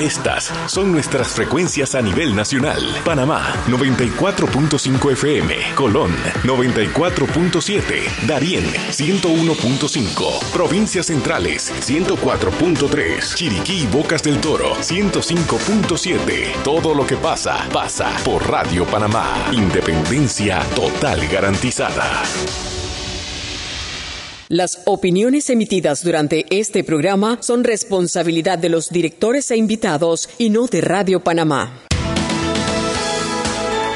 Estas son nuestras frecuencias a nivel nacional. Panamá 94.5 FM, Colón 94.7, Darién 101.5, Provincias Centrales 104.3, Chiriquí y Bocas del Toro 105.7. Todo lo que pasa, pasa por Radio Panamá. Independencia total garantizada. Las opiniones emitidas durante este programa son responsabilidad de los directores e invitados y no de Radio Panamá.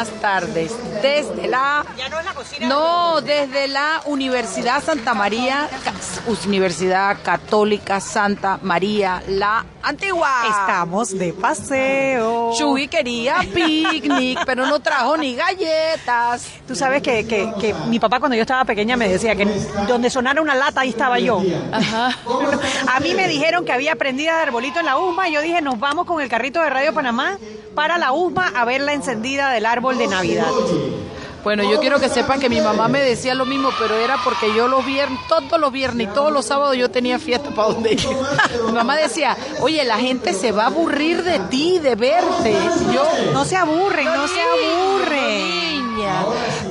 Buenas tardes. Desde la. no desde la Universidad Santa María, Universidad Católica Santa María, la antigua. Estamos de paseo. Chuy quería picnic, pero no trajo ni galletas. Tú sabes que, que, mi papá cuando yo estaba pequeña me decía que donde sonara una lata ahí estaba yo. Ajá. A mí me dijeron que había prendido de arbolito en la USMA y yo dije, nos vamos con el carrito de Radio Panamá para la USMA a ver la encendida del árbol de Navidad. Bueno, yo quiero que sepan que mi mamá me decía lo mismo, pero era porque yo los viernes, todos los viernes y todos los sábados yo tenía fiesta para donde ir. mi mamá decía, oye, la gente se va a aburrir de ti, de verte. Yo, no se aburren, no, se aburren.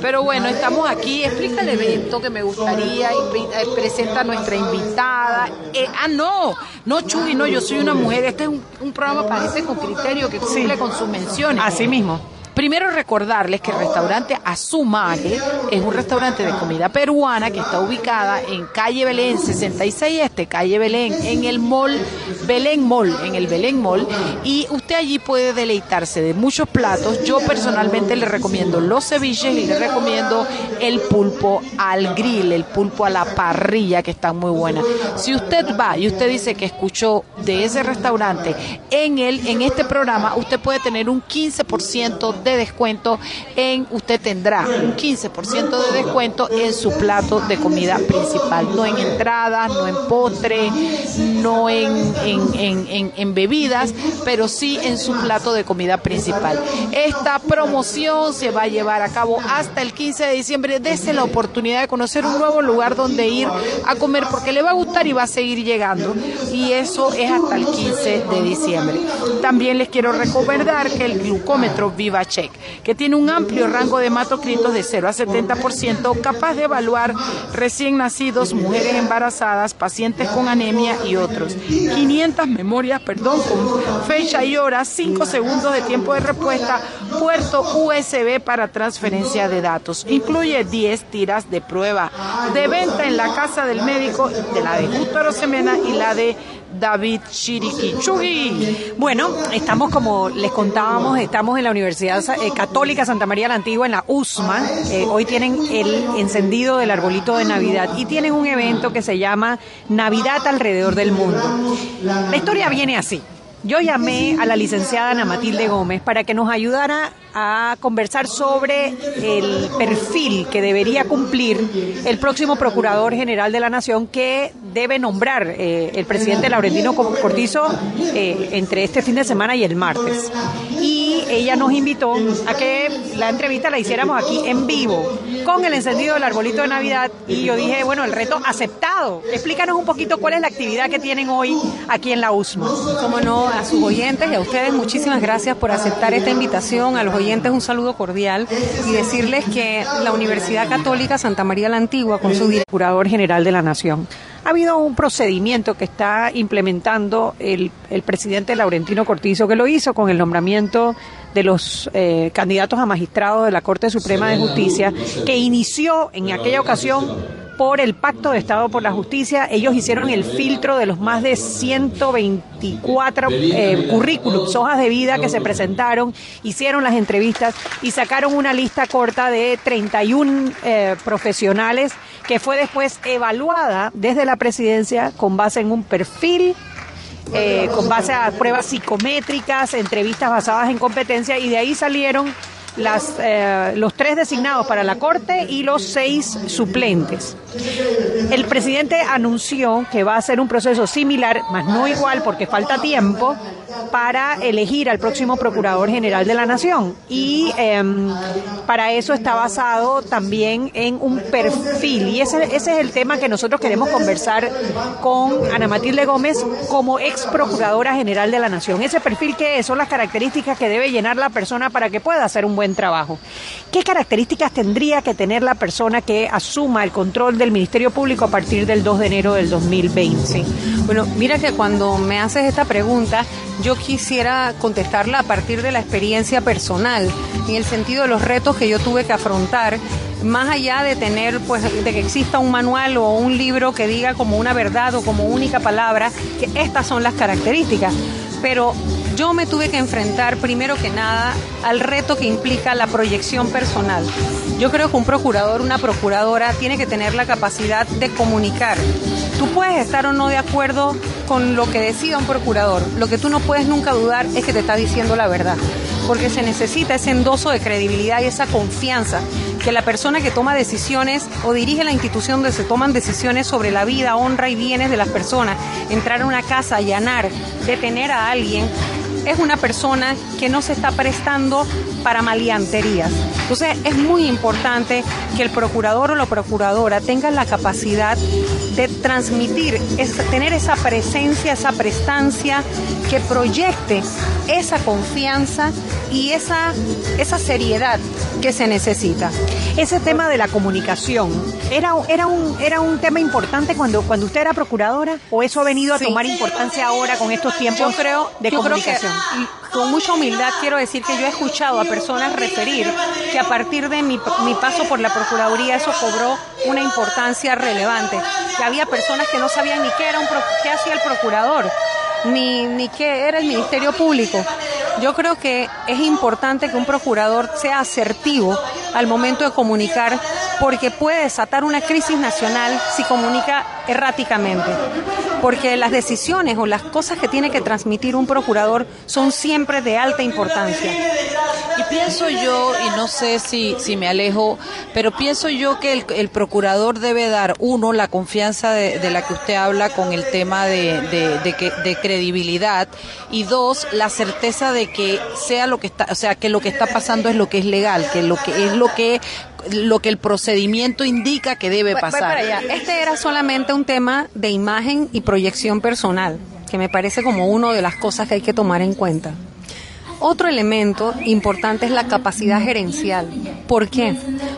Pero bueno, estamos aquí. Explica el evento que me gustaría. Eh, presenta a nuestra invitada. Eh, ah, no, no, Chuy, no, yo soy una mujer. Este es un, programa, parece, con criterio que cumple con sus menciones. Así mismo. Primero recordarles que el restaurante Azumare es un restaurante de comida peruana que está ubicada en calle Belén 66 Este, calle Belén, en el mall Belén Mall, en el Belén Mall, y usted allí puede deleitarse de muchos platos. Yo personalmente le recomiendo los ceviches y le recomiendo el pulpo al grill, el pulpo a la parrilla, que está muy buena. Si usted va y usted dice que escuchó de ese restaurante en el en este programa, usted puede tener un 15% de descuento en, usted tendrá un 15% de descuento en su plato de comida principal, no en entradas, no en postre, no en, en, en, bebidas, pero sí en su plato de comida principal. Esta promoción se va a llevar a cabo hasta el 15 de diciembre. Dese la oportunidad de conocer un nuevo lugar donde ir a comer porque le va a gustar y va a seguir llegando. Y eso es hasta el 15 de diciembre. También les quiero recordar que el glucómetro Viva Check, que tiene un amplio rango de hematocritos de 0 a 70%, capaz de evaluar recién nacidos, mujeres embarazadas, pacientes con anemia y otros. 500 memorias, perdón, con fecha y hora, 5 segundos de tiempo de respuesta, puerto USB para transferencia de datos. Incluye 10 tiras de prueba de venta en la casa del médico de la de Justo Arosemena y la de David Chiriquichugui. Bueno, estamos como les contábamos, estamos en la Universidad eh, Católica Santa María la Antigua, en la USMA. Eh, hoy tienen el encendido del arbolito de Navidad y tienen un evento que se llama Navidad alrededor del mundo. La historia viene así. Yo llamé a la licenciada Ana Matilde Gómez para que nos ayudara a conversar sobre el perfil que debería cumplir el próximo Procurador General de la Nación que debe nombrar eh, el presidente Laurentino Cortizo eh, entre este fin de semana y el martes. Y ella nos invitó a que la entrevista la hiciéramos aquí en vivo, con el encendido del arbolito de Navidad. Y yo dije, bueno, el reto aceptado. Explícanos un poquito cuál es la actividad que tienen hoy aquí en la USMA. Como no, a sus oyentes y a ustedes muchísimas gracias por aceptar esta invitación. A los oyentes un saludo cordial y decirles que la Universidad Católica Santa María la Antigua, con su Procurador General de la Nación, ha habido un procedimiento que está implementando el, el presidente Laurentino Cortizo, que lo hizo con el nombramiento de los eh, candidatos a magistrados de la Corte Suprema de Justicia, que inició en aquella ocasión por el Pacto de Estado por la Justicia. Ellos hicieron el filtro de los más de 124 eh, currículums, hojas de vida que se presentaron, hicieron las entrevistas y sacaron una lista corta de 31 eh, profesionales que fue después evaluada desde la presidencia con base en un perfil eh, con base a pruebas psicométricas, entrevistas basadas en competencia y de ahí salieron eh, los tres designados para la Corte y los seis suplentes. El presidente anunció que va a ser un proceso similar, más no igual porque falta tiempo, para elegir al próximo Procurador General de la Nación. Y em, para eso está basado también en un perfil. Y ese, es el tema que nosotros queremos conversar con Ana Matilde Gómez como ex Procuradora General de la Nación. Ese perfil que son las características que debe llenar la persona para que pueda hacer un buen trabajo. ¿Qué características tendría que tener la persona que asuma el control del Ministerio Público a partir del 2 de enero del 2020? Bueno, mira que cuando me haces esta pregunta, yo quisiera contestarla a partir de la experiencia personal, en el sentido de los retos que yo tuve que afrontar, más allá de tener, pues, de que exista un manual o un libro que diga como una verdad o como única palabra que estas son las características. Pero yo me tuve que enfrentar primero que nada al reto que implica la proyección personal. Yo creo que un procurador, una procuradora tiene que tener la capacidad de comunicar. Tú puedes estar o no de acuerdo con lo que decida un procurador. Lo que tú no puedes nunca dudar es que te está diciendo la verdad, porque se necesita ese endoso de credibilidad y esa confianza que la persona que toma decisiones o dirige la institución donde se toman decisiones sobre la vida, honra y bienes de las personas, entrar a una casa, allanar, detener a alguien, es una persona que no se está prestando para maleanterías. Entonces es muy importante que el procurador o la procuradora tenga la capacidad de transmitir, tener esa presencia, esa prestancia que proyecte esa confianza y esa, esa seriedad que se necesita. Ese tema de la comunicación, ¿era, era, un, era un tema importante cuando, cuando usted era procuradora o eso ha venido a tomar importancia ahora con estos tiempos creo, de comunicación? Con mucha humildad quiero decir que yo he escuchado a personas referir que a partir de mi, paso por la Procuraduría eso cobró una importancia relevante. Que había personas que no sabían ni qué, era un, qué hacía el procurador, ni, ni qué era el Ministerio Público. Yo creo que es importante que un procurador sea asertivo al momento de comunicar porque puede desatar una crisis nacional si comunica erráticamente. Porque las decisiones o las cosas que tiene que transmitir un procurador son siempre de alta importancia. Y pienso yo, y no sé si, si me alejo, pero pienso yo que el, procurador debe dar, uno, la confianza de, la que usted habla con el tema de, de, de credibilidad, y dos, la certeza de que sea lo que está, o sea, que lo que está pasando es lo que es legal, que lo que es lo que lo que el procedimiento indica que debe pasar. Este era solamente un tema de imagen y proyección personal, que me parece como una de las cosas que hay que tomar en cuenta. Otro elemento importante es la capacidad gerencial. ¿Por qué?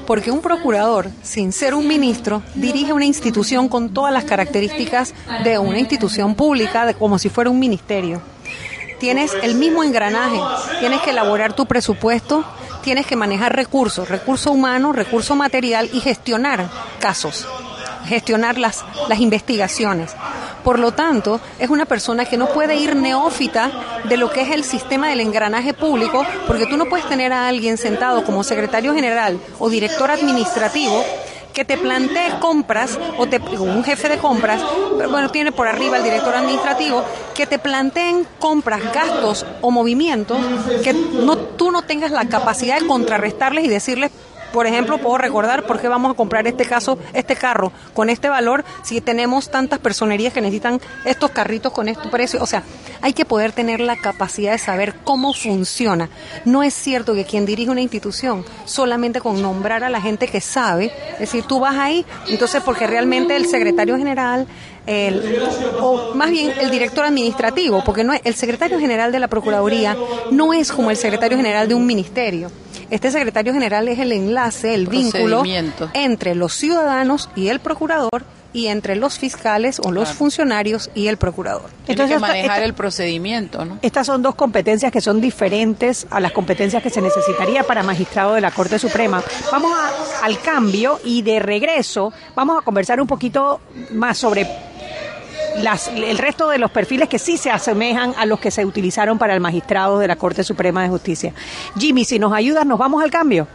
Porque un procurador, sin ser un ministro, dirige una institución con todas las características de una institución pública, de, como si fuera un ministerio tienes el mismo engranaje, tienes que elaborar tu presupuesto, tienes que manejar recursos, recurso humano, recurso material y gestionar casos, gestionar las, las investigaciones. Por lo tanto, es una persona que no puede ir neófita de lo que es el sistema del engranaje público, porque tú no puedes tener a alguien sentado como secretario general o director administrativo que te plantee compras o te, un jefe de compras, bueno, tiene por arriba el director administrativo, que te planteen compras, gastos o movimientos que no, tú no tengas la capacidad de contrarrestarles y decirles por ejemplo, puedo recordar por qué vamos a comprar este caso, este carro con este valor si tenemos tantas personerías que necesitan estos carritos con este precio. O sea, hay que poder tener la capacidad de saber cómo funciona. No es cierto que quien dirige una institución solamente con nombrar a la gente que sabe, es decir, tú vas ahí, entonces porque realmente el secretario general, el, o más bien el director administrativo, porque no es, el secretario general de la Procuraduría no es como el secretario general de un ministerio. Este secretario general es el enlace, el vínculo entre los ciudadanos y el procurador y entre los fiscales o los funcionarios y el procurador. Entonces, que manejar el procedimiento, ¿no? Estas son dos competencias que son diferentes a las competencias que se necesitaría para magistrado de la Corte Suprema. Vamos al cambio y de regreso vamos a conversar un poquito más sobre el resto de los perfiles que sí se asemejan a los que se utilizaron para el magistrado de la Corte Suprema de Justicia. Jimmy, si nos ayudas, nos vamos al cambio.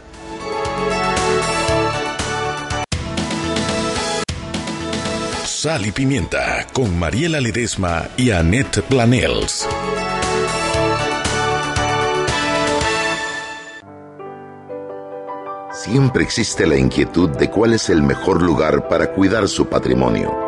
Sal y Pimienta con Mariela Ledesma y Annette Planels. Siempre existe la inquietud de cuál es el mejor lugar para cuidar su patrimonio.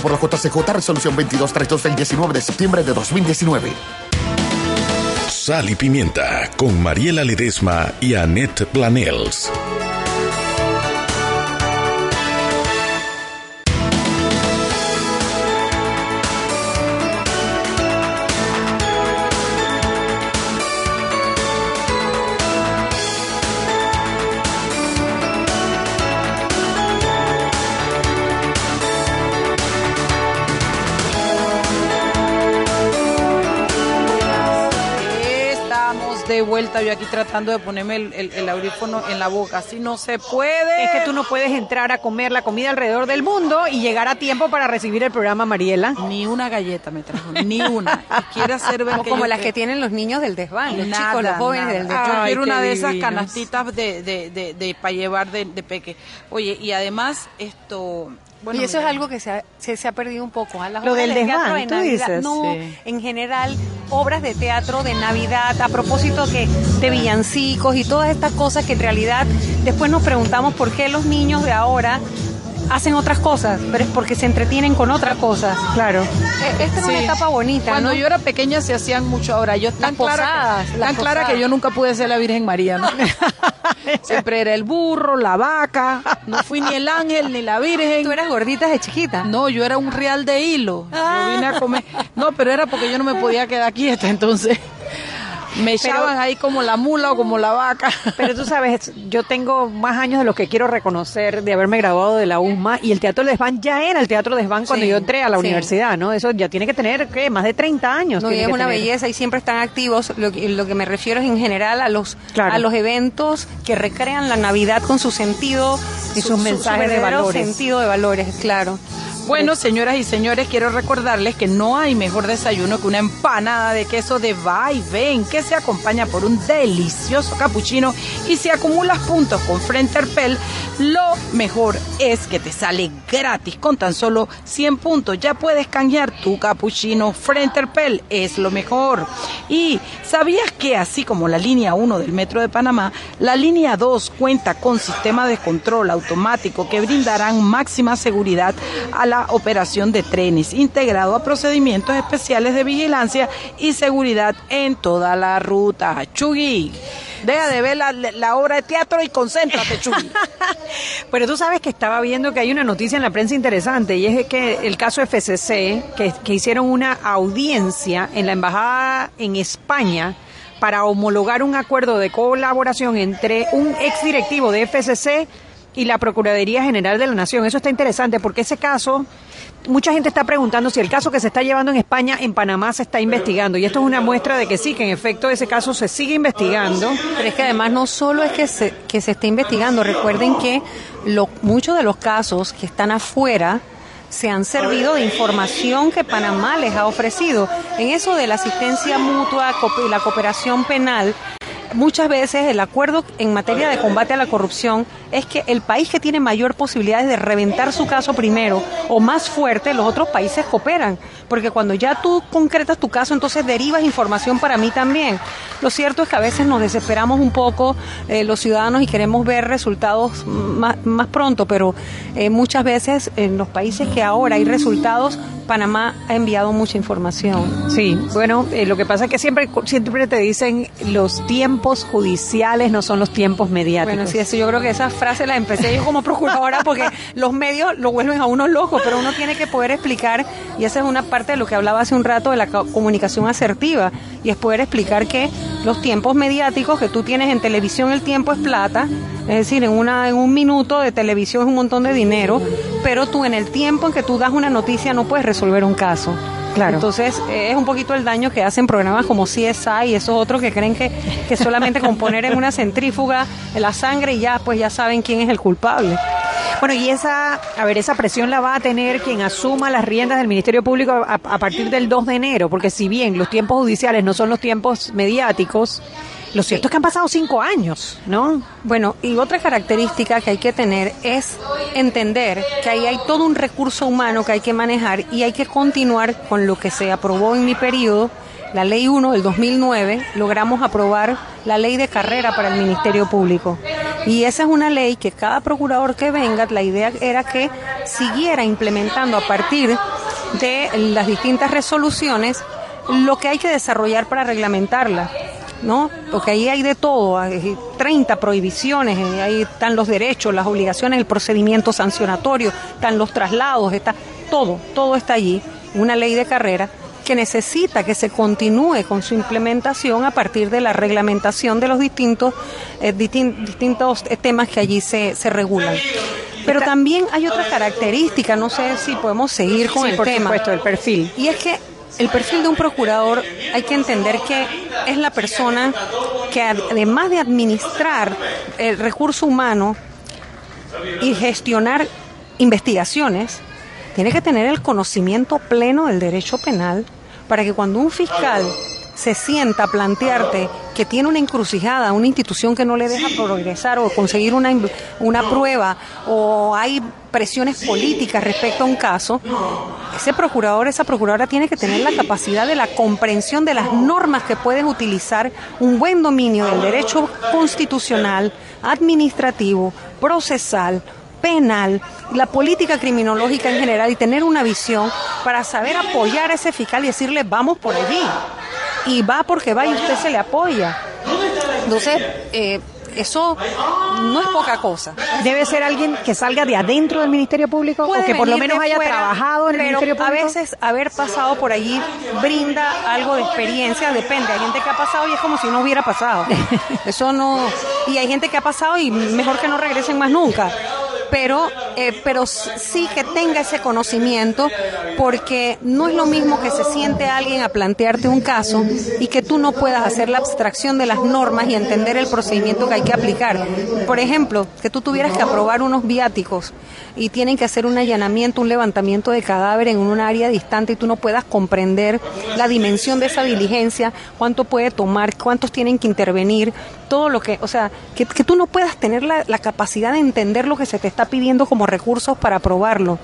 por la JCJ Resolución 2232 del 19 de septiembre de 2019. Sal y Pimienta con Mariela Ledesma y Annette Planels. De vuelta, yo aquí tratando de ponerme el, el- el audífono en la boca, así no se puede. Es que tú no puedes entrar a comer la comida alrededor del mundo y llegar a tiempo para recibir el programa Mariela. Ni una galleta me trajo, ni una. Y quiere hacer ver Como, que como yo las que- que tienen los niños del desván, los Nada, chicos, los jóvenes nada. del Yo desván. quiero una de esas canastitas de, de, de, de, para llevar de, de peque. Oye, y además esto... Bueno, y eso mira, es algo que se ha, se, se ha perdido un poco. ¿ah? Las Lo obras del de teatro de tú Navidad, dices. No, Sí. en general, obras de teatro de Navidad, a propósito que de villancicos y todas estas cosas que en realidad después nos preguntamos por qué los niños de ahora hacen otras cosas, pero es porque se entretienen con otras cosas. Claro. E- Esta es una etapa bonita, Cuando ¿no? yo era pequeña se hacían mucho ahora. Yo tan Las clara, posadas, que, las tan clara que yo nunca pude ser la Virgen María, ¿no? Siempre era el burro, la vaca. No fui ni el ángel ni la Virgen. Tú eras gordita de chiquita. No, yo era un real de hilo. Ah. Yo vine a comer. No, pero era porque yo no me podía quedar quieta, entonces me echaban ahí como la mula o como la vaca. Pero tú sabes, yo tengo más años de los que quiero reconocer de haberme graduado de la USMA y el Teatro Desván ya era el Teatro Desván cuando Sí, yo entré a la sí. universidad, ¿no? Eso ya tiene que tener, ¿qué? Más de 30 años. No, y es una tener. belleza y siempre están activos. Lo que, lo que me refiero es en general a los Claro. a los eventos que recrean la Navidad con su sentido Y sus mensajes de valores. sentido de valores, claro. Bueno, señoras y señores, quiero recordarles que no hay mejor desayuno que una empanada de queso de va y ven, que se acompaña por un delicioso cappuccino y si acumulas puntos con Frenterpel, lo mejor es que te sale gratis con tan solo 100 puntos. Ya puedes canjear tu cappuccino Frenterpel, es lo mejor. Y ¿sabías que así como la línea 1 del Metro de Panamá, la línea 2 cuenta con sistema de control automático que brindarán máxima seguridad a la operación de trenes, integrado a procedimientos especiales de vigilancia y seguridad en toda la ruta. Chugui, deja de ver la, obra de teatro y concéntrate, Chugui. Pero tú sabes que estaba viendo que hay una noticia en la prensa interesante y es que el caso FCC, que, que hicieron una audiencia en la embajada en España para homologar un acuerdo de colaboración entre un exdirectivo de FCC y la Procuraduría General de la Nación. Eso está interesante porque ese caso, mucha gente está preguntando si el caso que se está llevando en España, en Panamá, se está investigando. Y esto es una muestra de que sí, que en efecto ese caso se sigue investigando. Pero es que además no solo es que se, que se esté investigando, recuerden que lo, muchos de los casos que están afuera se han servido de información que Panamá les ha ofrecido. En eso de la asistencia mutua y la cooperación penal, muchas veces el acuerdo en materia de combate a la corrupción es que el país que tiene mayor posibilidades de reventar su caso primero o más fuerte, los otros países cooperan. Porque cuando ya tú concretas tu caso, entonces derivas información para mí también. Lo cierto es que a veces nos desesperamos un poco eh, los ciudadanos y queremos ver resultados más, más pronto, pero eh, muchas veces en los países que ahora hay resultados Panamá ha enviado mucha información. Sí, bueno, eh, lo que pasa es que siempre, siempre te dicen los tiempos judiciales no son los tiempos mediáticos. Bueno, sí, eso yo creo que esa frase la empecé yo como procuradora porque los medios lo vuelven a uno loco, pero uno tiene que poder explicar, y esa es una parte de lo que hablaba hace un rato de la comunicación asertiva, y es poder explicar que los tiempos mediáticos que tú tienes en televisión, el tiempo es plata, es decir, en, una, en un minuto de televisión es un montón de dinero, pero tú en el tiempo en que tú das una noticia no puedes resolver un caso. Claro. Entonces, es un poquito el daño que hacen programas como CSI y esos otros que creen que, que solamente con poner en una centrífuga la sangre y ya, pues ya saben quién es el culpable. Bueno, y esa, a ver, esa presión la va a tener quien asuma las riendas del Ministerio Público a, a partir del 2 de enero, porque si bien los tiempos judiciales no son los tiempos mediáticos, lo cierto es que han pasado cinco años, ¿no? Bueno, y otra característica que hay que tener es entender que ahí hay todo un recurso humano que hay que manejar y hay que continuar con lo que se aprobó en mi periodo, la Ley 1 del 2009, logramos aprobar la ley de carrera para el Ministerio Público. Y esa es una ley que cada procurador que venga, la idea era que siguiera implementando a partir de las distintas resoluciones lo que hay que desarrollar para reglamentarla. ¿No? Porque ahí hay de todo, hay 30 prohibiciones, eh, ahí están los derechos, las obligaciones, el procedimiento sancionatorio, están los traslados, está todo, todo está allí, una ley de carrera que necesita que se continúe con su implementación a partir de la reglamentación de los distintos, eh, distintos temas que allí se, se regulan. Pero también hay otra característica, no sé si podemos seguir con el por tema. Supuesto, el perfil. Y es que el perfil de un procurador hay que entender que es la persona que además de administrar el recurso humano y gestionar investigaciones, tiene que tener el conocimiento pleno del derecho penal para que cuando un fiscal se sienta a plantearte que tiene una encrucijada, una institución que no le deja progresar o conseguir una, una prueba o hay presiones políticas respecto a un caso, ese procurador, esa procuradora tiene que tener la capacidad de la comprensión de las normas que puedes utilizar, un buen dominio del derecho constitucional, administrativo, procesal, penal, la política criminológica en general y tener una visión para saber apoyar a ese fiscal y decirle vamos por allí y va porque va y usted se le apoya. Entonces, eh, eso no es poca cosa. Debe ser alguien que salga de adentro del Ministerio Público o que por lo menos haya trabajado en el Ministerio Público. A veces haber pasado por allí brinda algo de experiencia, depende. Hay gente que ha pasado y es como si no hubiera pasado. Eso no. Y hay gente que ha pasado y mejor que no regresen más nunca pero, eh, pero sí que tenga ese conocimiento, porque no es lo mismo que se siente alguien a plantearte un caso y que tú no puedas hacer la abstracción de las normas y entender el procedimiento que hay que aplicar. Por ejemplo, que tú tuvieras que aprobar unos viáticos y tienen que hacer un allanamiento, un levantamiento de cadáver en un área distante y tú no puedas comprender la dimensión de esa diligencia, cuánto puede tomar, cuántos tienen que intervenir, todo lo que, o sea, que, tú no puedas tener la, la capacidad de entender lo que se te está pidiendo como recursos para aprobarlo.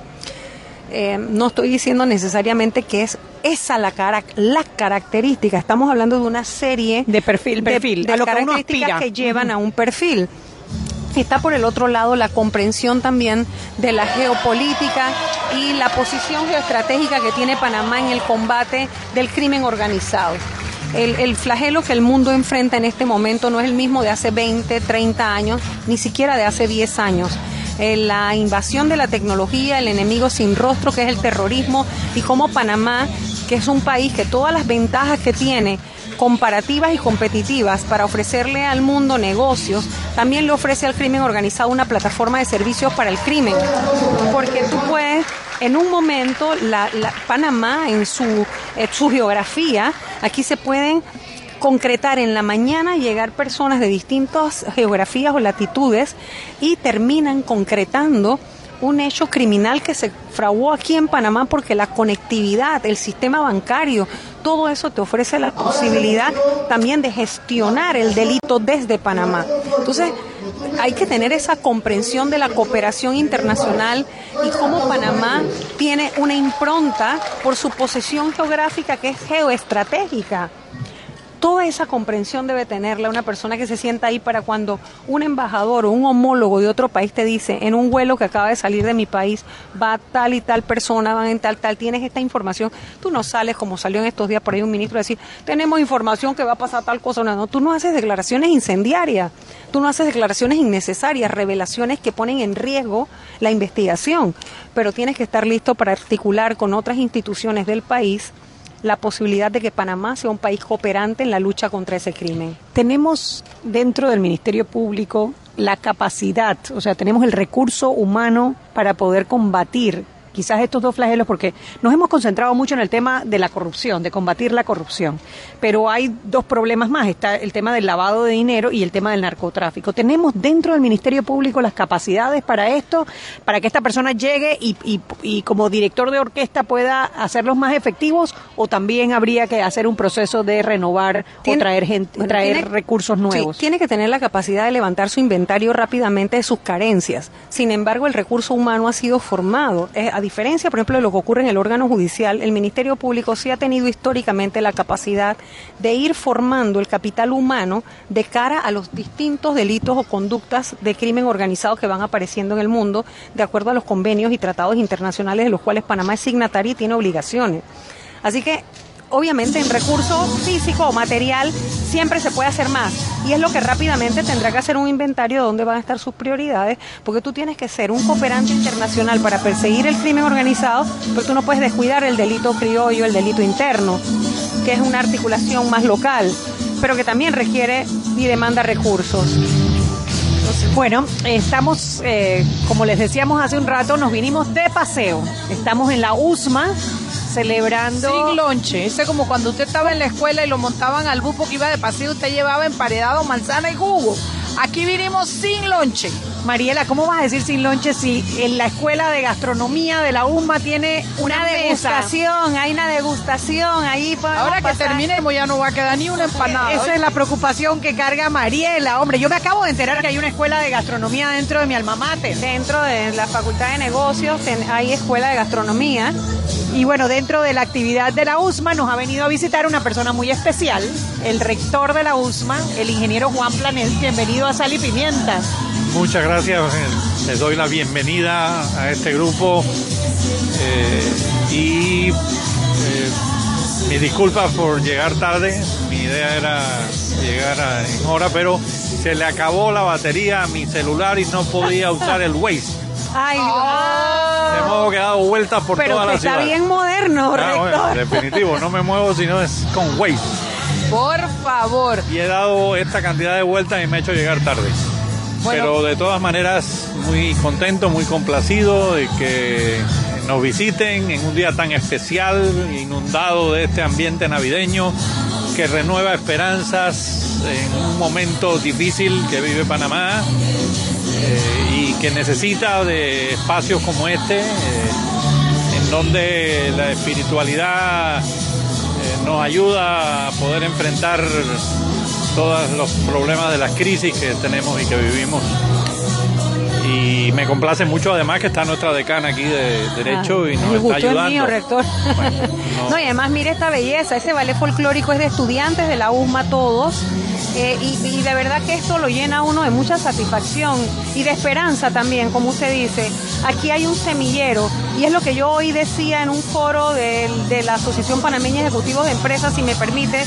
Eh, no estoy diciendo necesariamente que es esa la, cara, la característica, estamos hablando de una serie de perfil, perfil de, características que, llevan a un perfil. Está por el otro lado la comprensión también de la geopolítica y la posición geoestratégica que tiene Panamá en el combate del crimen organizado. El, el, flagelo que el mundo enfrenta en este momento no es el mismo de hace 20, 30 años, ni siquiera de hace 10 años. Eh, la invasión de la tecnología, el enemigo sin rostro que es el terrorismo y cómo Panamá, que es un país que todas las ventajas que tiene comparativas y competitivas para ofrecerle al mundo negocios, también le ofrece al crimen organizado una plataforma de servicios para el crimen. Porque tú puedes, en un momento, la, Panamá, en su, en su geografía, aquí se pueden concretar en la mañana, llegar personas de distintas geografías o latitudes y terminan concretando un hecho criminal que se fraguó aquí en Panamá porque la conectividad, el sistema bancario, todo eso te ofrece la posibilidad también de gestionar el delito desde Panamá. Entonces, hay que tener esa comprensión de la cooperación internacional y cómo Panamá tiene una impronta por su posesión geográfica que es geoestratégica toda esa comprensión debe tenerla una persona que se sienta ahí para cuando un embajador o un homólogo de otro país te dice, en un vuelo que acaba de salir de mi país, va tal y tal persona, van en tal, tal, tienes esta información, tú no sales como salió en estos días por ahí un ministro a decir, tenemos información que va a pasar tal cosa, no, no, tú no haces declaraciones incendiarias, tú no haces declaraciones innecesarias, revelaciones que ponen en riesgo la investigación, pero tienes que estar listo para articular con otras instituciones del país la posibilidad de que Panamá sea un país cooperante en la lucha contra ese crimen. Tenemos dentro del Ministerio Público la capacidad, o sea, tenemos el recurso humano para poder combatir quizás estos dos flagelos, porque nos hemos concentrado mucho en el tema de la corrupción, de combatir la corrupción, pero hay dos problemas más, está el tema del lavado de dinero y el tema del narcotráfico. ¿Tenemos dentro del Ministerio Público las capacidades para esto, para que esta persona llegue y, y, como director de orquesta pueda hacerlos más efectivos o también habría que hacer un proceso de renovar o traer, gente, traer recursos nuevos? tiene que tener la capacidad de levantar su inventario rápidamente de sus carencias. Sin embargo, el recurso humano ha sido formado. Eh, diferencia, por ejemplo, de lo que ocurre en el órgano judicial, el Ministerio Público sí ha tenido históricamente la capacidad de ir formando el capital humano de cara a los distintos delitos o conductas de crimen organizado que van apareciendo en el mundo, de acuerdo a los convenios y tratados internacionales de los cuales Panamá es signatario y tiene obligaciones. Así que obviamente en recurso físico o material siempre se puede hacer más. Y es lo que rápidamente tendrá que hacer un inventario de dónde van a estar sus prioridades, porque tú tienes que ser un cooperante internacional para perseguir el crimen organizado, pero tú no puedes descuidar el delito criollo, el delito interno, que es una articulación más local, pero que también requiere y demanda recursos. Bueno, estamos, eh, como les decíamos hace un rato, nos vinimos de paseo. Estamos en la USMA, celebrando. Sin lonche. Ese como cuando usted estaba en la escuela y lo montaban al bus que iba de paseo, usted llevaba emparedado manzana y jugo. Aquí vinimos sin lonche. Mariela, ¿cómo vas a decir sin lonche si en la escuela de gastronomía de la UMA tiene una, degustación? Hay una degustación ahí. Ahora que terminemos ya no va a quedar ni una empanada. Esa es la preocupación que carga Mariela. Hombre, yo me acabo de enterar que hay una escuela de gastronomía dentro de mi alma mater. Dentro de la Facultad de Negocios hay escuela de gastronomía. Y bueno, dentro de la actividad de la USMA nos ha venido a visitar una persona muy especial, el rector de la USMA, el ingeniero Juan Planel. Bienvenido a Sal y Pimienta. Muchas gracias, les doy la bienvenida a este grupo eh, y eh, mis disculpas por llegar tarde, mi idea era llegar en hora, pero se le acabó la batería a mi celular y no podía usar el Waze. Ay, Hemos quedado vueltas por toda la ciudad. Está bien moderno, ah, definitivo, no me muevo si no es con Waze. Por favor. Y he dado esta cantidad de vueltas y me he hecho llegar tarde. Pero de todas maneras, muy contento, muy complacido de que nos visiten en un día tan especial, inundado de este ambiente navideño, que renueva esperanzas en un momento difícil que vive Panamá eh, y que necesita de espacios como este, eh, en donde la espiritualidad nos ayuda a poder enfrentar todos los problemas de las crisis que tenemos y que vivimos. Y me complace mucho además que está nuestra decana aquí de Derecho y nos está ayudando. mío, rector. no. y además mire esta belleza, ese ballet folclórico es de estudiantes de la USMA todos. Eh, y, de verdad que esto lo llena a uno de mucha satisfacción y de esperanza también, como usted dice. Aquí hay un semillero y es lo que yo hoy decía en un foro de, de la Asociación Panameña Ejecutivos de Empresas, si me permite,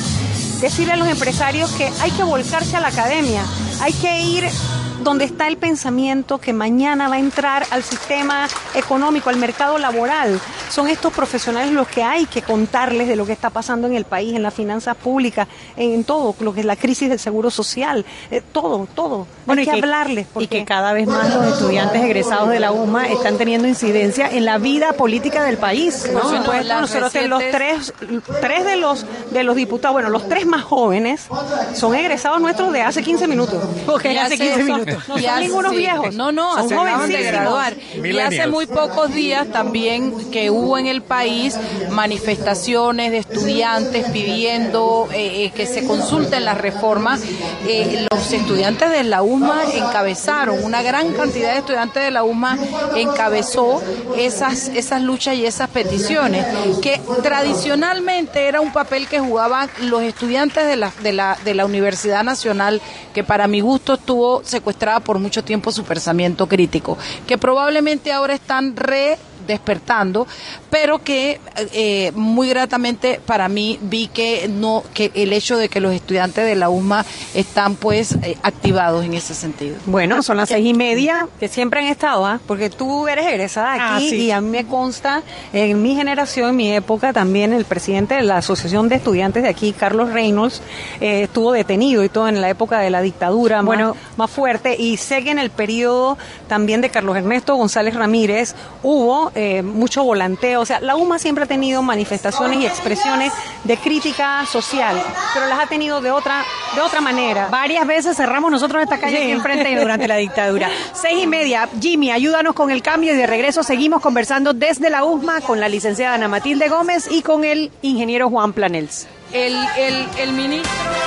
decirle a los empresarios que hay que volcarse a la academia, hay que ir donde está el pensamiento que mañana va a entrar al sistema económico, al mercado laboral. Son estos profesionales los que hay que contarles de lo que está pasando en el país, en las finanzas públicas, en todo, lo que es la crisis del seguro social, eh, todo, todo. Bueno, hay que, hablarles. Y que cada vez más los estudiantes egresados de la UMA están teniendo incidencia en la vida política del país. ¿no? nosotros los tres, tres de los de los diputados, bueno, los tres más jóvenes son egresados nuestros de hace 15 minutos. Ok, hace 15 minutos. No son ningunos viejos. No, no, son se acaban de jovencísimos. graduar. Y hace muy pocos días también que hubo en el país manifestaciones de estudiantes pidiendo eh, eh, que se consulten las reformas. Eh, los estudiantes de la UMA encabezaron, una gran cantidad de estudiantes de la UMA encabezó esas, esas luchas y esas peticiones, que tradicionalmente era un papel que jugaban los estudiantes de la, de la, de la Universidad Nacional, que para mi gusto estuvo por mucho tiempo su pensamiento crítico, que probablemente ahora están re despertando, pero que eh, muy gratamente para mí vi que no que el hecho de que los estudiantes de la UMA están pues eh, activados en ese sentido. Bueno, son las seis y media, que siempre han estado, ¿ah? porque tú eres egresada aquí Ah, sí. y a mí me consta, en mi generación, en mi época, también el presidente de la Asociación de Estudiantes de aquí, Carlos Reynolds, eh, estuvo detenido y todo en la época de la dictadura Bueno. más, más fuerte y sé que en el periodo también de Carlos Ernesto González Ramírez hubo eh, mucho volanteo, o sea, la UMA siempre ha tenido manifestaciones y expresiones de crítica social, pero las ha tenido de otra, de otra manera. Varias veces cerramos nosotros esta calle aquí enfrente durante la dictadura. Seis y media. Jimmy, ayúdanos con el cambio y de regreso seguimos conversando desde la USMA con la licenciada Ana Matilde Gómez y con el ingeniero Juan Planels. El, el, el ministro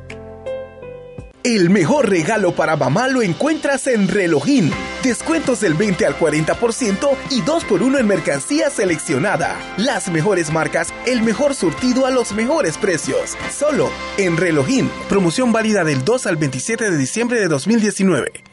El mejor regalo para mamá lo encuentras en Relojín. Descuentos del 20 al 40% y 2x1 en mercancía seleccionada. Las mejores marcas, el mejor surtido a los mejores precios. Solo en Relojín. Promoción válida del 2 al 27 de diciembre de 2019.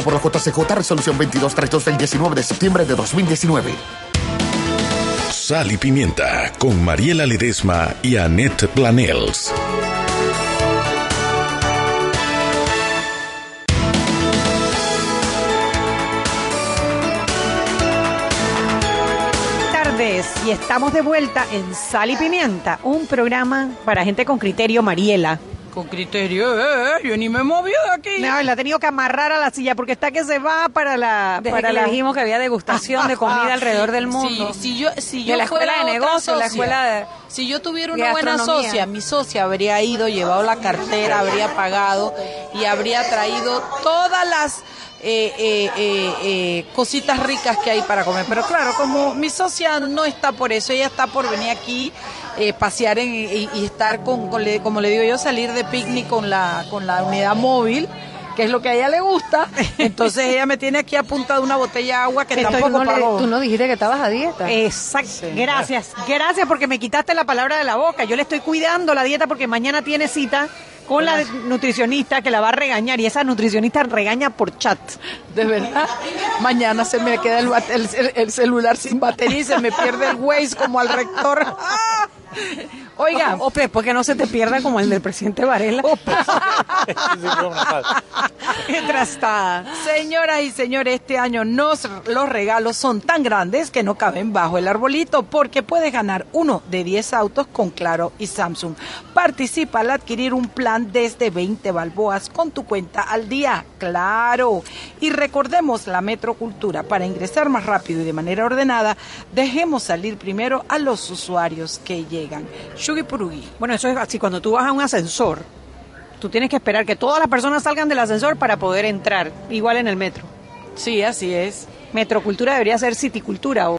por la JCJ Resolución 2232 del 19 de septiembre de 2019. Sal y Pimienta con Mariela Ledesma y Annette Planels. tardes y estamos de vuelta en Sal y Pimienta, un programa para gente con criterio, Mariela. Con criterio, eh, eh, yo ni me moví de aquí. No, la ha tenido que amarrar a la silla porque está que se va para la... Desde para que la... le dijimos que había degustación de comida alrededor del mundo. Sí, si yo, si yo de la escuela de negocios, la escuela de... Si yo tuviera una buena socia, mi socia habría ido, llevado la cartera, habría pagado y habría traído todas las eh, eh, eh, eh, cositas ricas que hay para comer. Pero claro, como mi socia no está por eso, ella está por venir aquí, eh, pasear en- y, y estar con, con le- como le digo yo, salir de picnic con la, con la unidad móvil. Que es lo que a ella le gusta, entonces ella me tiene aquí a punta de una botella de agua que Estoy- tampoco no pagó. tú no dijiste que estabas a dieta. Exacto. Gracias. Gracias porque me quitaste la palabra de la boca. Yo le estoy cuidando la dieta porque mañana tiene cita con la nutricionista que la va a regañar y esa nutricionista regaña por chat. De verdad, mañana se me queda el, el- el- el celular sin batería y se me pierde el Waze como al rector. ¡Ah! Oiga, O después que no se te pierda como el del presidente Varela. Qué trastada. Señoras y señores, este año nos, los regalos son tan grandes que no caben bajo el arbolito porque puedes ganar uno de 10 autos con Claro y Samsung. Participa al adquirir un plan desde 20 balboas con tu cuenta al día. Claro. Y recordemos la metrocultura. Para ingresar más rápido y de manera ordenada, dejemos salir primero a los usuarios que llegan. Shugi Purugi. Bueno, eso es así. Cuando tú vas a un ascensor, tú tienes que esperar que todas las personas salgan del ascensor para poder entrar, igual en el metro. Sí, así es. Metrocultura debería ser citicultura. O...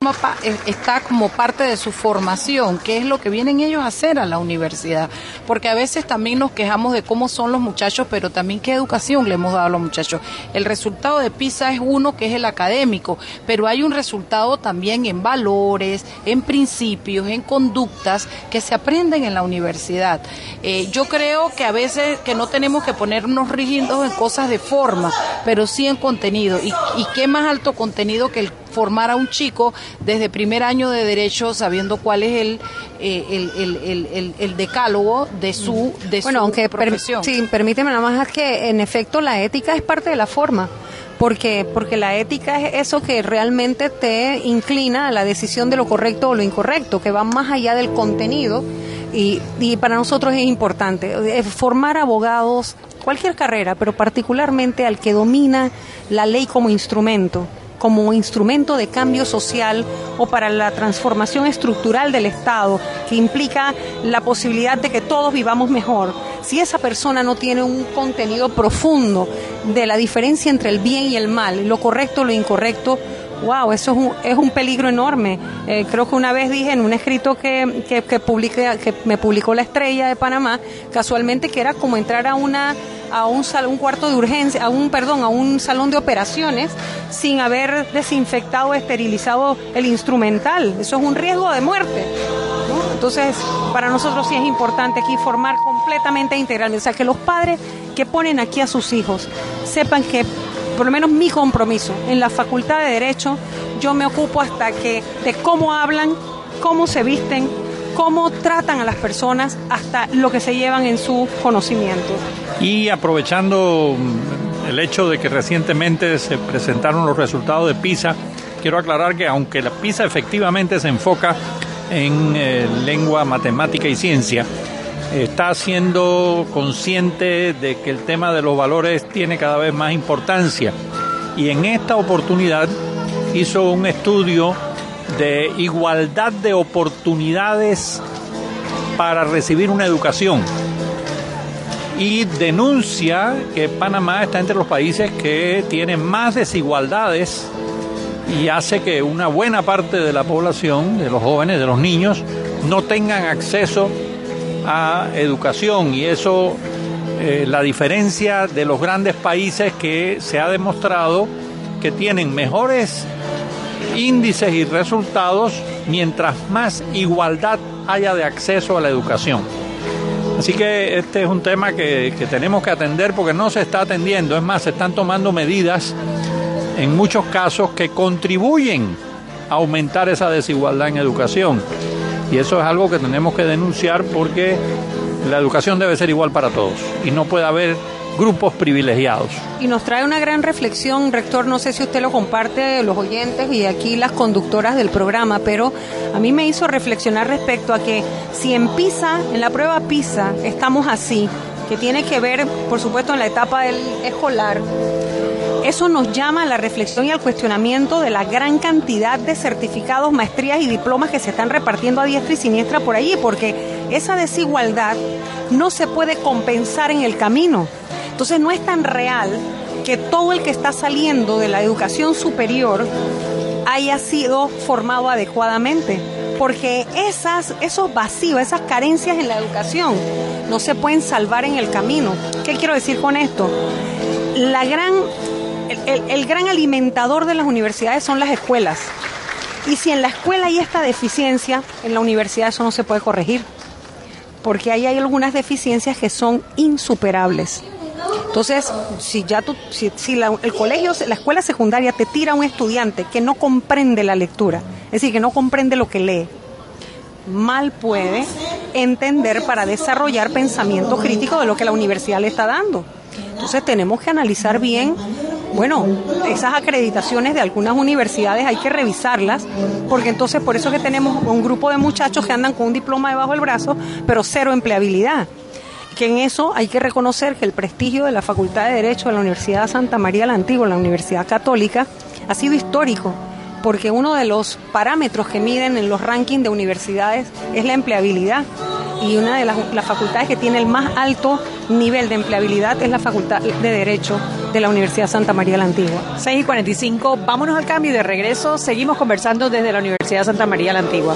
Está como parte de su formación, que es lo que vienen ellos a hacer a la universidad. Porque a veces también nos quejamos de cómo son los muchachos, pero también qué educación le hemos dado a los muchachos. El resultado de PISA es uno que es el académico, pero hay un resultado también en valores, en principios, en conductas que se aprenden en la universidad. Eh, yo creo que a veces que no tenemos que ponernos rígidos en cosas de forma, pero sí en contenido. ¿Y, y qué más alto contenido? Que el formar a un chico desde primer año de derecho sabiendo cuál es el, eh, el, el, decálogo de su, de bueno, aunque profesión. sí, permíteme nada más que en efecto la ética es parte de la forma. Porque, porque la ética es eso que realmente te inclina a la decisión de lo correcto o lo incorrecto, que va más allá del contenido y, y para nosotros es importante. Formar abogados, cualquier carrera, pero particularmente al que domina la ley como instrumento como instrumento de cambio social o para la transformación estructural del Estado, que implica la posibilidad de que todos vivamos mejor. Si esa persona no tiene un contenido profundo de la diferencia entre el bien y el mal, lo correcto lo incorrecto, wow, eso es un, es un peligro enorme. Eh, creo que una vez dije en un escrito que, que, que, que me publicó la estrella de Panamá, casualmente que era como entrar a una a un, un cuarto de urgencia, a un perdón, a un salón de operaciones sin haber desinfectado esterilizado el instrumental. Eso es un riesgo de muerte. Entonces, para nosotros sí es importante aquí formar completamente integralmente, o sea, que los padres que ponen aquí a sus hijos sepan que por lo menos mi compromiso en la Facultad de Derecho, yo me ocupo hasta que de cómo hablan, cómo se visten, cómo tratan a las personas, hasta lo que se llevan en su conocimiento. Y aprovechando el hecho de que recientemente se presentaron los resultados de PISA, quiero aclarar que aunque la PISA efectivamente se enfoca en eh, lengua, matemática y ciencia, está siendo consciente de que el tema de los valores tiene cada vez más importancia y en esta oportunidad hizo un estudio de igualdad de oportunidades para recibir una educación. Y denuncia que Panamá está entre los países que tienen más desigualdades y hace que una buena parte de la población, de los jóvenes, de los niños, no tengan acceso a educación. Y eso, eh, la diferencia de los grandes países que se ha demostrado que tienen mejores índices y resultados mientras más igualdad haya de acceso a la educación. Así que este es un tema que, que, tenemos que atender porque no se está atendiendo. Es más, se están tomando medidas en muchos casos que contribuyen a aumentar esa desigualdad en educación. Y eso es algo que tenemos que denunciar porque la educación debe ser igual para todos y no puede haber grupos privilegiados. Y nos trae una gran reflexión, rector, no sé si usted lo comparte, los oyentes y aquí las conductoras del programa, pero a mí me hizo reflexionar respecto a que si en PISA, en la prueba PISA, estamos así, que tiene que ver, por supuesto, en la etapa del escolar, eso nos llama a la reflexión y al cuestionamiento de la gran cantidad de certificados, maestrías y diplomas que se están repartiendo a diestra y siniestra por allí, porque esa desigualdad no se puede compensar en el camino. Entonces no es tan real que todo el que está saliendo de la educación superior haya sido formado adecuadamente, porque esas, esos vacíos, esas carencias en la educación no se pueden salvar en el camino. ¿Qué quiero decir con esto? La gran el, gran alimentador de las universidades son las escuelas. Y si en la escuela hay esta deficiencia, en la universidad eso no se puede corregir. Porque ahí hay algunas deficiencias que son insuperables. Entonces, si ya tú, si, el colegio, la escuela secundaria te tira a un estudiante que no comprende la lectura, es decir, que no comprende lo que lee, mal puede entender para desarrollar pensamiento crítico de lo que la universidad le está dando. Entonces tenemos que analizar bien bueno, esas acreditaciones de algunas universidades hay que revisarlas, porque entonces por eso es que tenemos un grupo de muchachos que andan con un diploma debajo del brazo, pero cero empleabilidad. Que en eso hay que reconocer que el prestigio de la Facultad de Derecho de la Universidad Santa María la Antigua, la Universidad Católica, ha sido histórico, porque uno de los parámetros que miden en los rankings de universidades es la empleabilidad. Y una de las, facultades que tiene el más alto nivel de empleabilidad es la Facultad de Derecho de la Universidad Santa María la Antigua. 6 y 45, vámonos al cambio y de regreso seguimos conversando desde la Universidad Santa María la Antigua.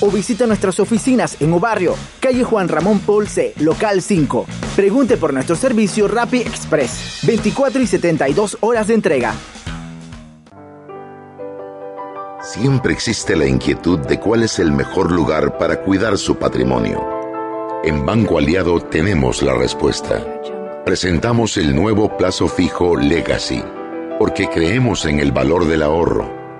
o visita nuestras oficinas en Obarrio, calle Juan Ramón Polce, local 5. Pregunte por nuestro servicio Rappi Express, 24 y 72 horas de entrega. Siempre existe la inquietud de cuál es el mejor lugar para cuidar su patrimonio. En Banco Aliado tenemos la respuesta. Presentamos el nuevo plazo fijo Legacy, porque creemos en el valor del ahorro,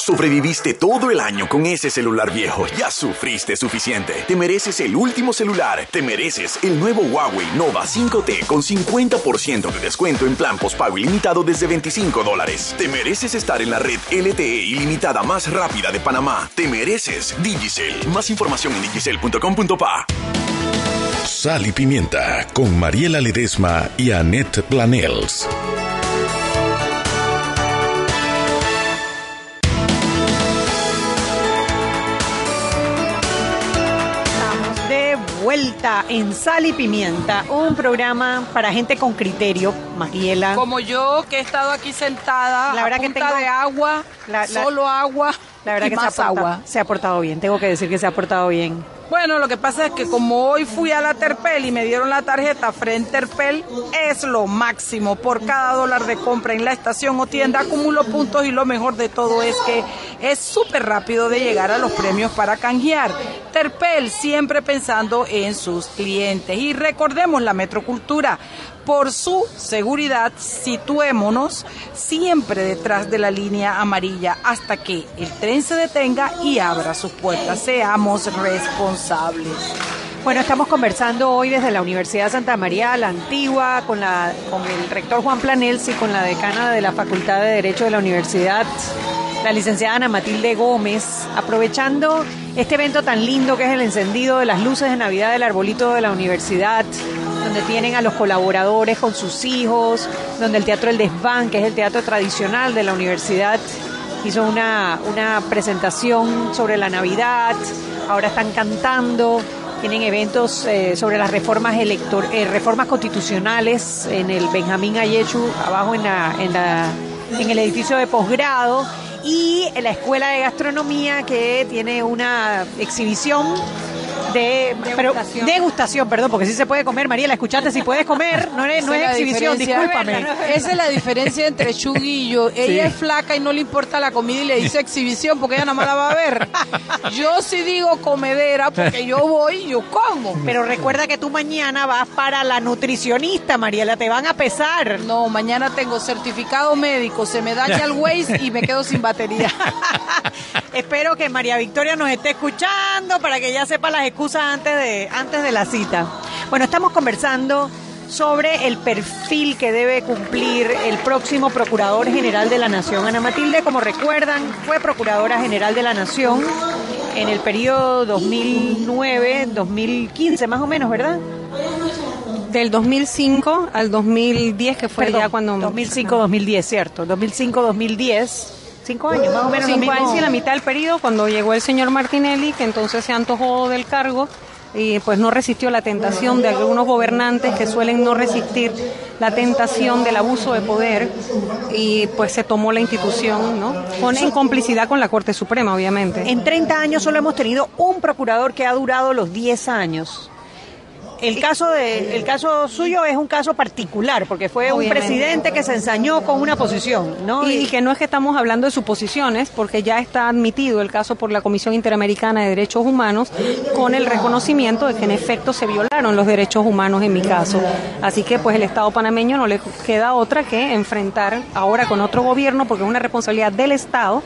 Sobreviviste todo el año con ese celular viejo. Ya sufriste suficiente. Te mereces el último celular. Te mereces el nuevo Huawei Nova 5T con 50% de descuento en plan postpago ilimitado desde 25 dólares. Te mereces estar en la red LTE ilimitada más rápida de Panamá. Te mereces Digicel. Más información en digicel.com.pa. Sal y Pimienta con Mariela Ledesma y Annette Planels. Vuelta en Sal y Pimienta, un programa para gente con criterio, Mariela. Como yo que he estado aquí sentada, la verdad a que punta tengo de agua, la- la- solo agua, La verdad y que más se ha, portado, agua. se ha portado bien, tengo que decir que se ha portado bien. Bueno, lo que pasa es que como hoy fui a la Terpel y me dieron la tarjeta frente Terpel, es lo máximo. Por cada dólar de compra en la estación o tienda acumulo puntos y lo mejor de todo es que es súper rápido de llegar a los premios para canjear. Terpel siempre pensando en sus clientes. Y recordemos la metrocultura. Por su seguridad, situémonos siempre detrás de la línea amarilla hasta que el tren se detenga y abra sus puertas. Seamos responsables. Bueno, estamos conversando hoy desde la Universidad Santa María la Antigua con, la, con el rector Juan Planels y con la decana de la Facultad de Derecho de la Universidad, la licenciada Ana Matilde Gómez, aprovechando este evento tan lindo que es el encendido de las luces de Navidad del arbolito de la universidad, donde tienen a los colaboradores con sus hijos, donde el Teatro El Desván, que es el teatro tradicional de la universidad, hizo una, una presentación sobre la Navidad, ahora están cantando, tienen eventos eh, sobre las reformas elector eh, reformas constitucionales en el Benjamín Ayechu, abajo en, la, en, la, en el edificio de posgrado, y la Escuela de Gastronomía que tiene una exhibición de pero- degustación, perdón, porque sí se puede comer, Mariela, escuchaste, si puedes comer, no es, no es la exhibición, discúlpame. Esa es la diferencia entre Chugui y yo. Ella es flaca y no le importa la comida y le dice exhibición porque ella nada más la va a ver. Yo sí digo comedera porque yo voy y yo como. Pero recuerda que tú mañana vas para la nutricionista, Mariela, te van a pesar. No, mañana tengo certificado médico, se me daña el Waze y me quedo sin batería. Espero que María Victoria nos esté escuchando para que ya sepa las excusas antes de, antes de la cita. Bueno, estamos conversando sobre el perfil que debe cumplir el próximo Procurador General de la Nación. Ana Matilde, como recuerdan, fue Procuradora General de la Nación en el periodo 2009-2015, más o menos, ¿verdad? Del 2005 al 2010, que fue Perdón, ya cuando... 2005-2010, cierto. 2005-2010. Cinco años, más o menos. Cinco años y la mitad del periodo, cuando llegó el señor Martinelli, que entonces se antojó del cargo y pues no resistió la tentación de algunos gobernantes que suelen no resistir la tentación del abuso de poder y pues se tomó la institución, ¿no? Con, en complicidad con la Corte Suprema, obviamente. En 30 años solo hemos tenido un procurador que ha durado los 10 años el caso de el caso suyo es un caso particular porque fue un presidente que se ensañó con una posición, ¿no? Y, que no es que estamos hablando de suposiciones, porque ya está admitido el caso por la Comisión Interamericana de Derechos Humanos con el reconocimiento de que en efecto se violaron los derechos humanos en mi caso. Así que pues el Estado panameño no le queda otra que enfrentar ahora con otro gobierno porque es una responsabilidad del Estado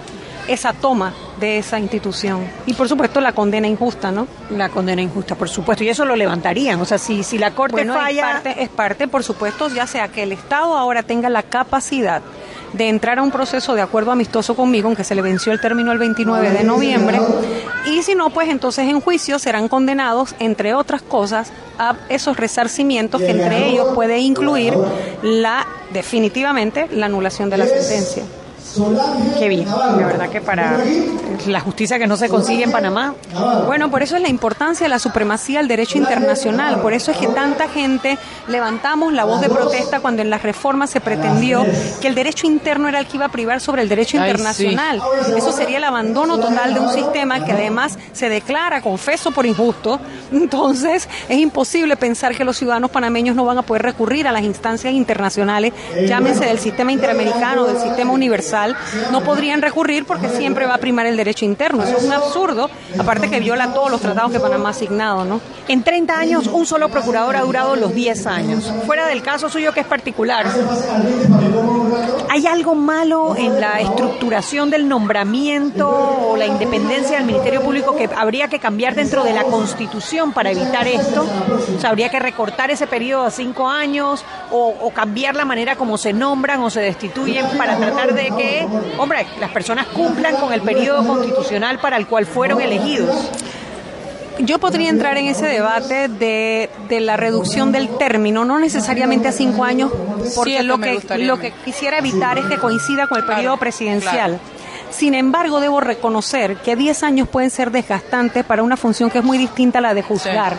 esa toma de esa institución. Y por supuesto la condena injusta, ¿no? La condena injusta, por supuesto. Y eso lo levantarían. O sea, si, si la Corte falla... Es parte, es parte, por supuesto, ya sea que el Estado ahora tenga la capacidad de entrar a un proceso de acuerdo amistoso conmigo, aunque se le venció el término el 29 de noviembre, y si no, pues entonces en juicio serán condenados, entre otras cosas, a esos resarcimientos que entre ellos puede incluir la definitivamente la anulación de la sentencia. Qué bien, de verdad que para la justicia que no se consigue en Panamá. Bueno, por eso es la importancia de la supremacía del derecho internacional, por eso es que tanta gente levantamos la voz de protesta cuando en las reformas se pretendió que el derecho interno era el que iba a privar sobre el derecho internacional. Eso sería el abandono total de un sistema que además se declara, confeso, por injusto. Entonces, es imposible pensar que los ciudadanos panameños no van a poder recurrir a las instancias internacionales, llámense del sistema interamericano, del sistema universal no podrían recurrir porque siempre va a primar el derecho interno. Eso es un absurdo, aparte que viola todos los tratados que Panamá ha asignado, ¿no? En 30 años, un solo procurador ha durado los 10 años. Fuera del caso suyo que es particular, ¿hay algo malo en la estructuración del nombramiento o la independencia del Ministerio Público que habría que cambiar dentro de la Constitución para evitar esto? O sea, habría que recortar ese periodo a cinco años o, o cambiar la manera como se nombran o se destituyen para tratar de que hombre, las personas cumplan con el periodo constitucional para el cual fueron elegidos. Yo podría entrar en ese debate de, la reducción del término, no necesariamente a cinco años, porque lo, que, lo que quisiera evitar es que coincida con el periodo presidencial. Sin embargo, debo reconocer que 10 años pueden ser desgastantes para una función que es muy distinta a la de juzgar.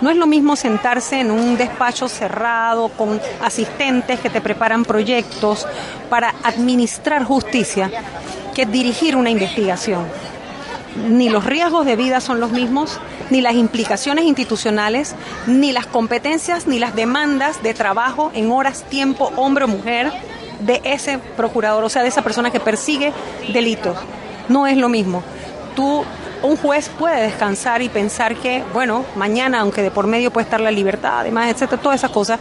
No es lo mismo sentarse en un despacho cerrado con asistentes que te preparan proyectos para administrar justicia que dirigir una investigación. Ni los riesgos de vida son los mismos, ni las implicaciones institucionales, ni las competencias, ni las demandas de trabajo en horas, tiempo, hombre o mujer de ese procurador, o sea, de esa persona que persigue delitos. No es lo mismo. Tú, un juez puede descansar y pensar que, bueno, mañana, aunque de por medio puede estar la libertad, además, etcétera, todas esas cosas,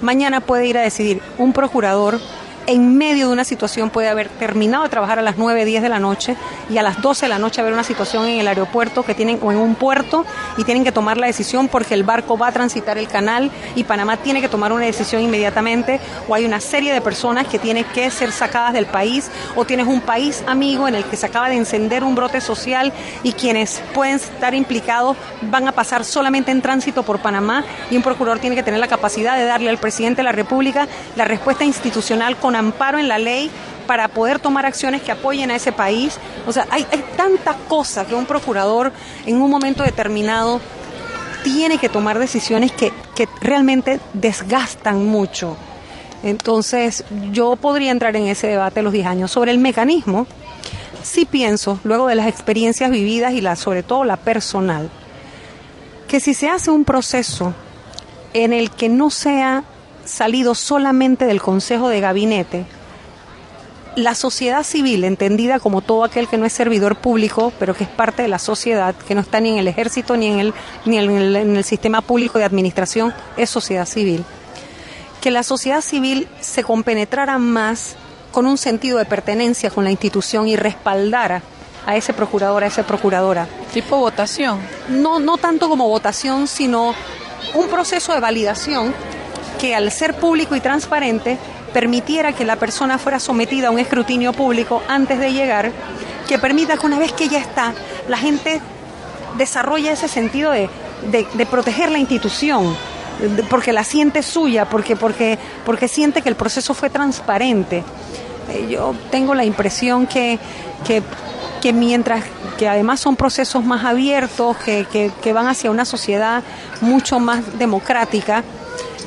mañana puede ir a decidir. Un procurador en medio de una situación puede haber terminado de trabajar a las 9, 10 de la noche y a las 12 de la noche haber una situación en el aeropuerto que tienen o en un puerto y tienen que tomar la decisión porque el barco va a transitar el canal y Panamá tiene que tomar una decisión inmediatamente o hay una serie de personas que tienen que ser sacadas del país o tienes un país amigo en el que se acaba de encender un brote social y quienes pueden estar implicados van a pasar solamente en tránsito por Panamá y un procurador tiene que tener la capacidad de darle al presidente de la República la respuesta institucional con amparo en la ley para poder tomar acciones que apoyen a ese país. O sea, hay, hay tantas cosas que un procurador en un momento determinado tiene que tomar decisiones que, que realmente desgastan mucho. Entonces, yo podría entrar en ese debate los 10 años. Sobre el mecanismo, sí pienso, luego de las experiencias vividas y la, sobre todo la personal, que si se hace un proceso en el que no sea salido solamente del Consejo de Gabinete, la sociedad civil, entendida como todo aquel que no es servidor público, pero que es parte de la sociedad, que no está ni en el ejército ni en el, ni en el, en el sistema público de administración, es sociedad civil. Que la sociedad civil se compenetrara más con un sentido de pertenencia con la institución y respaldara a ese procurador, a esa procuradora. ¿Tipo votación? No, no tanto como votación, sino un proceso de validación que al ser público y transparente permitiera que la persona fuera sometida a un escrutinio público antes de llegar, que permita que una vez que ya está, la gente desarrolle ese sentido de, proteger la institución, porque la siente suya, porque, porque, porque siente que el proceso fue transparente. Eh, yo tengo la impresión que, que, mientras que además son procesos más abiertos, que, que van hacia una sociedad mucho más democrática,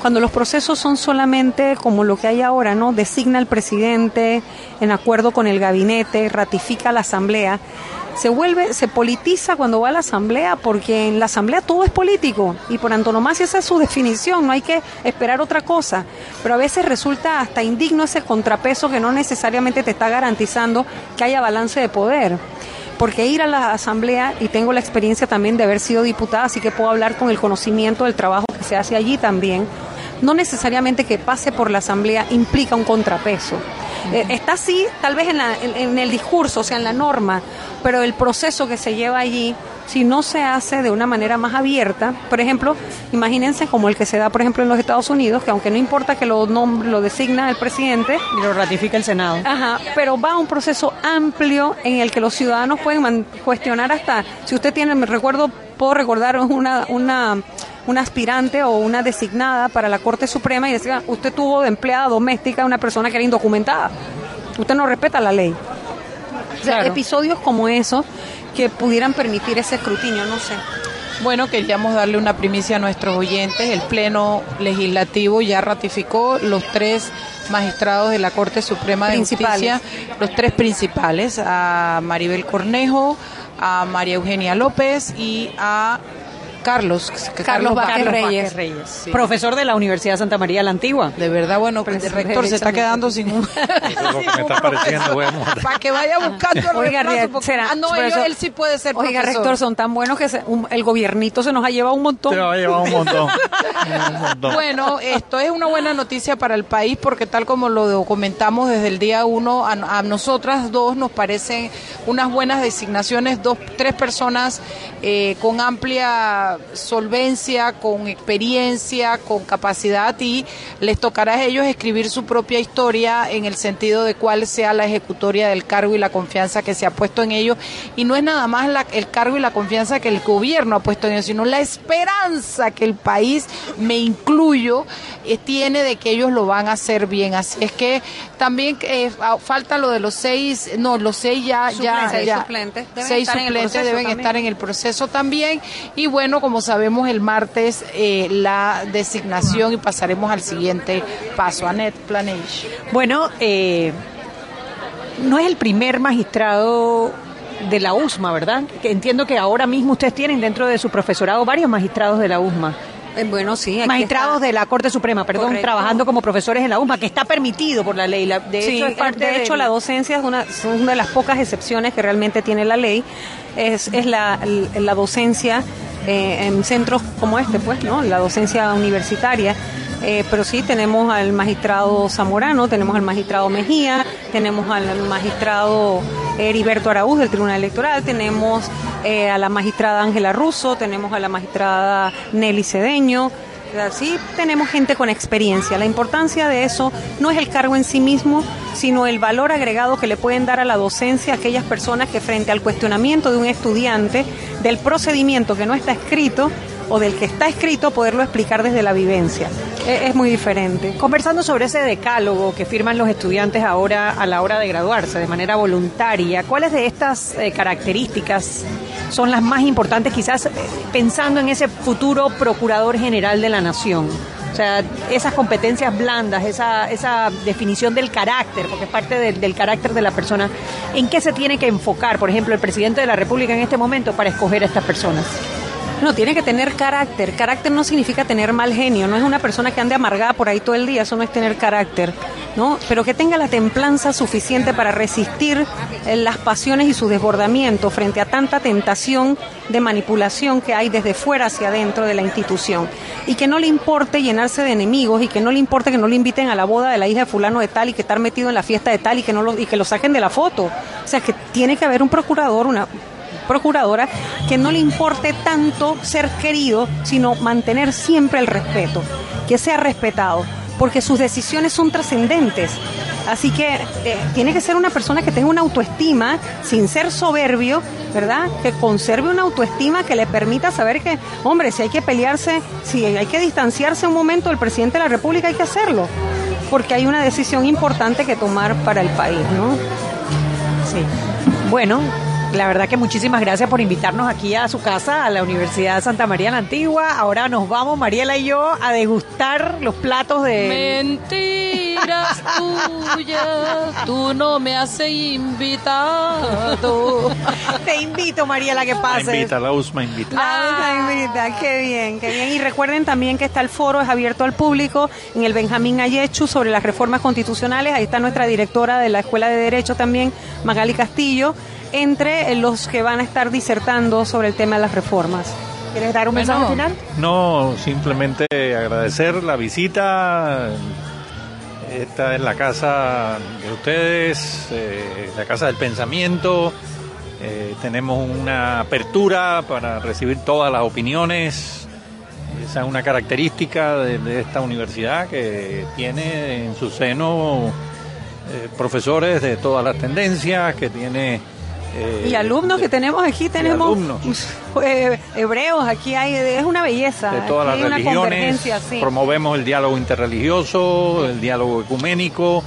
cuando los procesos son solamente como lo que hay ahora, ¿no? Designa el presidente en acuerdo con el gabinete, ratifica la asamblea, se vuelve, se politiza cuando va a la asamblea, porque en la asamblea todo es político y por antonomasia esa es su definición, no hay que esperar otra cosa. Pero a veces resulta hasta indigno ese contrapeso que no necesariamente te está garantizando que haya balance de poder porque ir a la asamblea, y tengo la experiencia también de haber sido diputada, así que puedo hablar con el conocimiento del trabajo que se hace allí también, no necesariamente que pase por la asamblea implica un contrapeso. Eh, está así, tal vez en, el discurso, o sea, en la norma, pero el proceso que se lleva allí, si no se hace de una manera más abierta, por ejemplo, imagínense como el que se da, por ejemplo, en los Estados Unidos, que aunque no importa que lo, lo designa el presidente, y lo ratifica el Senado. Ajá, pero va a un proceso amplio en el que los ciudadanos pueden cuestionar hasta, si usted tiene, me recuerdo, puedo recordar una, una una aspirante o una designada para la Corte Suprema y decía, usted tuvo de empleada doméstica una persona que era indocumentada. Usted no respeta la ley. O sea, episodios como esos que pudieran permitir ese escrutinio, no sé. Bueno, queríamos darle una primicia a nuestros oyentes. El Pleno Legislativo ya ratificó los tres magistrados de la Corte Suprema de Justicia, los tres principales, a Maribel Cornejo, a María Eugenia López y a Carlos, Carlos, Vázquez Reyes, profesor de la Universidad Santa María la Antigua. De verdad, bueno, el rector se está quedando sin un... Para que vaya buscando el Oiga, será, ah, no, él sí puede ser Oiga, rector, son tan buenos que el gobiernito se nos ha llevado un montón. Se nos ha llevado un montón. bueno, esto es una buena noticia para el país porque tal como lo documentamos desde el día uno, a, nosotras dos nos parecen unas buenas designaciones, dos, tres personas eh, con amplia solvencia, con experiencia, con capacidad y les tocará a ellos escribir su propia historia en el sentido de cuál sea la ejecutoria del cargo y la confianza que se ha puesto en ellos. Y no es nada más el cargo y la confianza que el gobierno ha puesto en ellos, sino la esperanza que el país, me incluyo, eh, tiene de que ellos lo van a hacer bien. Así es que también eh, falta lo de los seis, no, los seis ya, ya, seis suplentes, deben seis estar suplentes deben estar en el proceso también. Y bueno, como sabemos, el martes eh, la designación y pasaremos al siguiente paso. Anet Planage. Bueno, eh, no es el primer magistrado de la USMA, ¿verdad? Que entiendo que ahora mismo ustedes tienen dentro de su profesorado varios magistrados de la USMA. Eh, bueno, sí. Magistrados de la Corte Suprema, perdón, trabajando como profesores en la USMA, que está permitido por la ley. de hecho, de hecho la docencia es una, una de las pocas excepciones que realmente tiene la ley. Es, es la, la docencia eh, en centros como este, pues, ¿no? La docencia universitaria. Eh, pero sí, tenemos al magistrado Zamorano, tenemos al magistrado Mejía, tenemos al magistrado Heriberto Araúz del Tribunal Electoral, tenemos eh, a la magistrada Ángela Russo, tenemos a la magistrada Nelly Cedeño, Sí tenemos gente con experiencia. La importancia de eso no es el cargo en sí mismo, sino el valor agregado que le pueden dar a la docencia a aquellas personas que frente al cuestionamiento de un estudiante del procedimiento que no está escrito o del que está escrito, poderlo explicar desde la vivencia. Es, muy diferente. Conversando sobre ese decálogo que firman los estudiantes ahora a la hora de graduarse de manera voluntaria, ¿cuáles de estas eh, características son las más importantes quizás eh, pensando en ese futuro procurador general de la nación? O sea, esas competencias blandas, esa, esa definición del carácter, porque es parte del carácter de la persona, ¿en qué se tiene que enfocar, por ejemplo, el presidente de la República en este momento para escoger a estas personas? No, tiene que tener carácter. Carácter no significa tener mal genio, no es una persona que ande amargada por ahí todo el día, eso no es tener carácter, ¿no? Pero que tenga la templanza suficiente para resistir eh, las pasiones y su desbordamiento frente a tanta tentación de manipulación que hay desde fuera hacia adentro de la institución. Y que no le importe llenarse de enemigos y que no le importe que no le inviten a la boda de la hija de fulano de tal y que estar metido en la fiesta de tal y que no lo, y que lo saquen de la foto. O sea, que tiene que haber un procurador, una procuradora, que no le importe tanto ser querido, sino mantener siempre el respeto, que sea respetado, porque sus decisiones son trascendentes. Así que eh, tiene que ser una persona que tenga una autoestima, sin ser soberbio, ¿verdad? Que conserve una autoestima que le permita saber que, hombre, si hay que pelearse, si hay que distanciarse un momento del presidente de la República, hay que hacerlo, porque hay una decisión importante que tomar para el país, ¿no? Sí. Bueno, La verdad que muchísimas gracias por invitarnos aquí a su casa, a la Universidad de Santa María la Antigua. Ahora nos vamos, Mariela y yo, a degustar los platos de... Mentiras tuyas, tú no me has invitado. Te invito, Mariela, que pases. La invita, la USMA invita. La invita, qué bien, qué bien. Y recuerden también que está el foro, es abierto al público, en el Benjamín Ayechu sobre las reformas constitucionales. Ahí está nuestra directora de la Escuela de Derecho también, Magali Castillo entre los que van a estar disertando sobre el tema de las reformas. ¿Quieres dar un mensaje final? No, simplemente agradecer la visita. Esta es la casa de ustedes, eh, la casa del pensamiento. Eh, tenemos una apertura para recibir todas las opiniones. Esa es una característica de, esta universidad que tiene en su seno eh, profesores de todas las tendencias, que tiene y eh, alumnos que tenemos aquí, tenemos eh, hebreos, aquí hay, es una belleza. De todas las religiones, promovemos el diálogo interreligioso, el diálogo ecuménico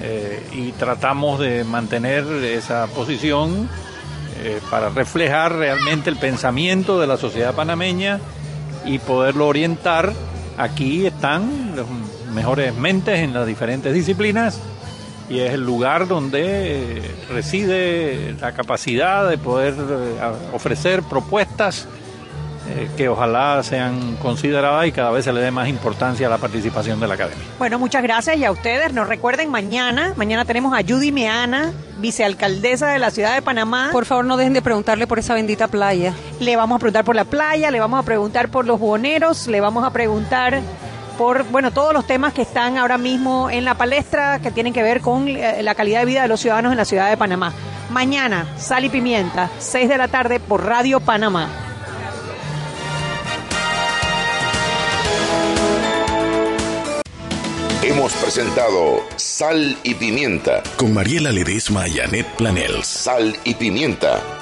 eh, y tratamos de mantener esa posición para reflejar realmente el pensamiento de la sociedad panameña y poderlo orientar. Aquí están los mejores mentes en las diferentes disciplinas y es el lugar donde reside la capacidad de poder eh, ofrecer propuestas eh, que ojalá sean consideradas y cada vez se le dé más importancia a la participación de la academia. Bueno, muchas gracias y a ustedes. Nos recuerden mañana, mañana tenemos a Judy Meana, vicealcaldesa de la ciudad de Panamá. Por favor, no dejen de preguntarle por esa bendita playa. Le vamos a preguntar por la playa, le vamos a preguntar por los boneros, le vamos a preguntar por bueno todos los temas que están ahora mismo en la palestra que tienen que ver con eh, la calidad de vida de los ciudadanos en la ciudad de Panamá. Mañana, Sal y Pimienta, 6 de la tarde por Radio Panamá. Hemos presentado Sal y Pimienta con Mariela Ledesma y Annette Planels. Sal y Pimienta